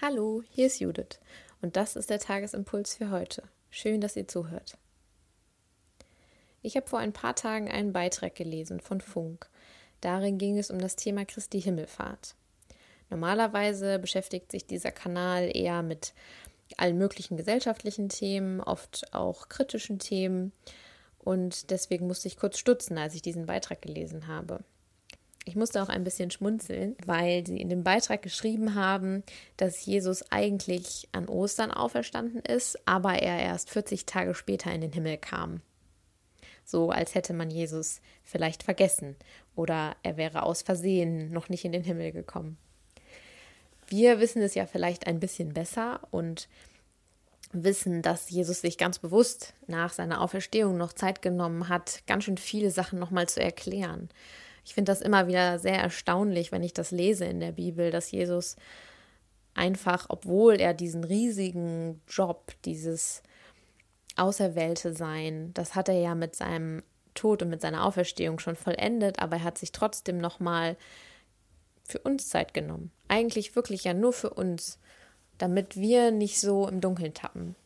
Hallo, hier ist Judith und das ist der Tagesimpuls für heute. Schön, dass ihr zuhört. Ich habe vor ein paar Tagen einen Beitrag gelesen von Funk. Darin ging es um das Thema Christi Himmelfahrt. Normalerweise beschäftigt sich dieser Kanal eher mit allen möglichen gesellschaftlichen Themen, oft auch kritischen Themen. Und deswegen musste ich kurz stutzen, als ich diesen Beitrag gelesen habe. Ich musste auch ein bisschen schmunzeln, weil sie in dem Beitrag geschrieben haben, dass Jesus eigentlich an Ostern auferstanden ist, aber er erst 40 Tage später in den Himmel kam. So als hätte man Jesus vielleicht vergessen oder er wäre aus Versehen noch nicht in den Himmel gekommen. Wir wissen es ja vielleicht ein bisschen besser und wissen, dass Jesus sich ganz bewusst nach seiner Auferstehung noch Zeit genommen hat, ganz schön viele Sachen nochmal zu erklären. Ich finde das immer wieder sehr erstaunlich, wenn ich das lese in der Bibel, dass Jesus einfach, obwohl er diesen riesigen Job, dieses Auserwählte sein, das hat er ja mit seinem Tod und mit seiner Auferstehung schon vollendet, aber er hat sich trotzdem nochmal für uns Zeit genommen. Eigentlich wirklich ja nur für uns, damit wir nicht so im Dunkeln tappen.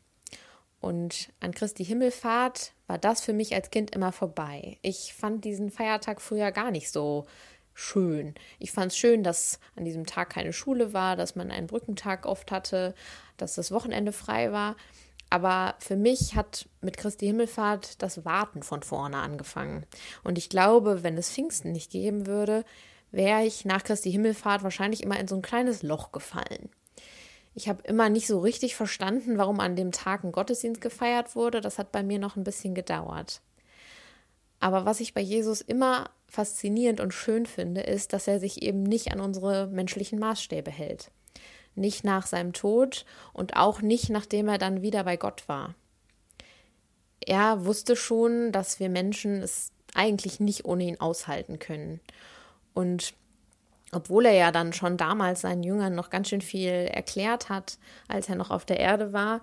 Und an Christi Himmelfahrt war das für mich als Kind immer vorbei. Ich fand diesen Feiertag früher gar nicht so schön. Ich fand es schön, dass an diesem Tag keine Schule war, dass man einen Brückentag oft hatte, dass das Wochenende frei war. Aber für mich hat mit Christi Himmelfahrt das Warten von vorne angefangen. Und ich glaube, wenn es Pfingsten nicht geben würde, wäre ich nach Christi Himmelfahrt wahrscheinlich immer in so ein kleines Loch gefallen. Ich habe immer nicht so richtig verstanden, warum an dem Tag ein Gottesdienst gefeiert wurde. Das hat bei mir noch ein bisschen gedauert. Aber was ich bei Jesus immer faszinierend und schön finde, ist, dass er sich eben nicht an unsere menschlichen Maßstäbe hält. Nicht nach seinem Tod und auch nicht nachdem er dann wieder bei Gott war. Er wusste schon, dass wir Menschen es eigentlich nicht ohne ihn aushalten können. Und obwohl er ja dann schon damals seinen Jüngern noch ganz schön viel erklärt hat, als er noch auf der Erde war,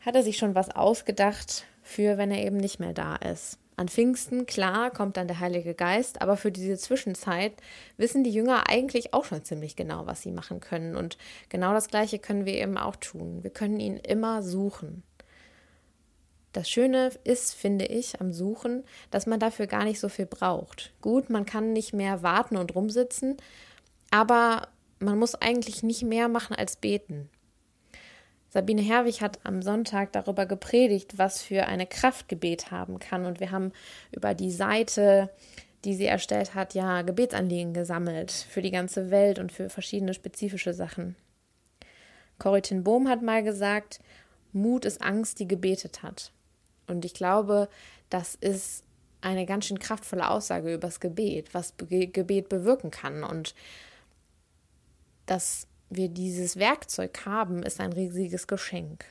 hat er sich schon was ausgedacht für, wenn er eben nicht mehr da ist. An Pfingsten, klar, kommt dann der Heilige Geist, aber für diese Zwischenzeit wissen die Jünger eigentlich auch schon ziemlich genau, was sie machen können. Und genau das Gleiche können wir eben auch tun. Wir können ihn immer suchen. Das Schöne ist, finde ich, am Suchen, dass man dafür gar nicht so viel braucht. Gut, man kann nicht mehr warten und rumsitzen, aber man muss eigentlich nicht mehr machen als beten. Sabine Herwig hat am Sonntag darüber gepredigt, was für eine Kraft Gebet haben kann. Und wir haben über die Seite, die sie erstellt hat, ja Gebetsanliegen gesammelt für die ganze Welt und für verschiedene spezifische Sachen. Corrie ten Bohm hat mal gesagt, Mut ist Angst, die gebetet hat. Und ich glaube, das ist eine ganz schön kraftvolle Aussage über das Gebet, was Gebet bewirken kann. Und dass wir dieses Werkzeug haben, ist ein riesiges Geschenk.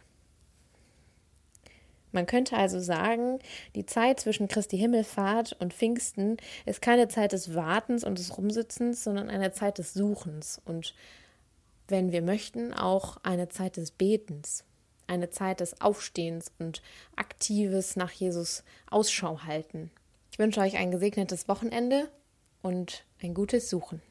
Man könnte also sagen, die Zeit zwischen Christi Himmelfahrt und Pfingsten ist keine Zeit des Wartens und des Rumsitzens, sondern eine Zeit des Suchens und, wenn wir möchten, auch eine Zeit des Betens, eine Zeit des Aufstehens und aktives nach Jesus Ausschau halten. Ich wünsche euch ein gesegnetes Wochenende und ein gutes Suchen.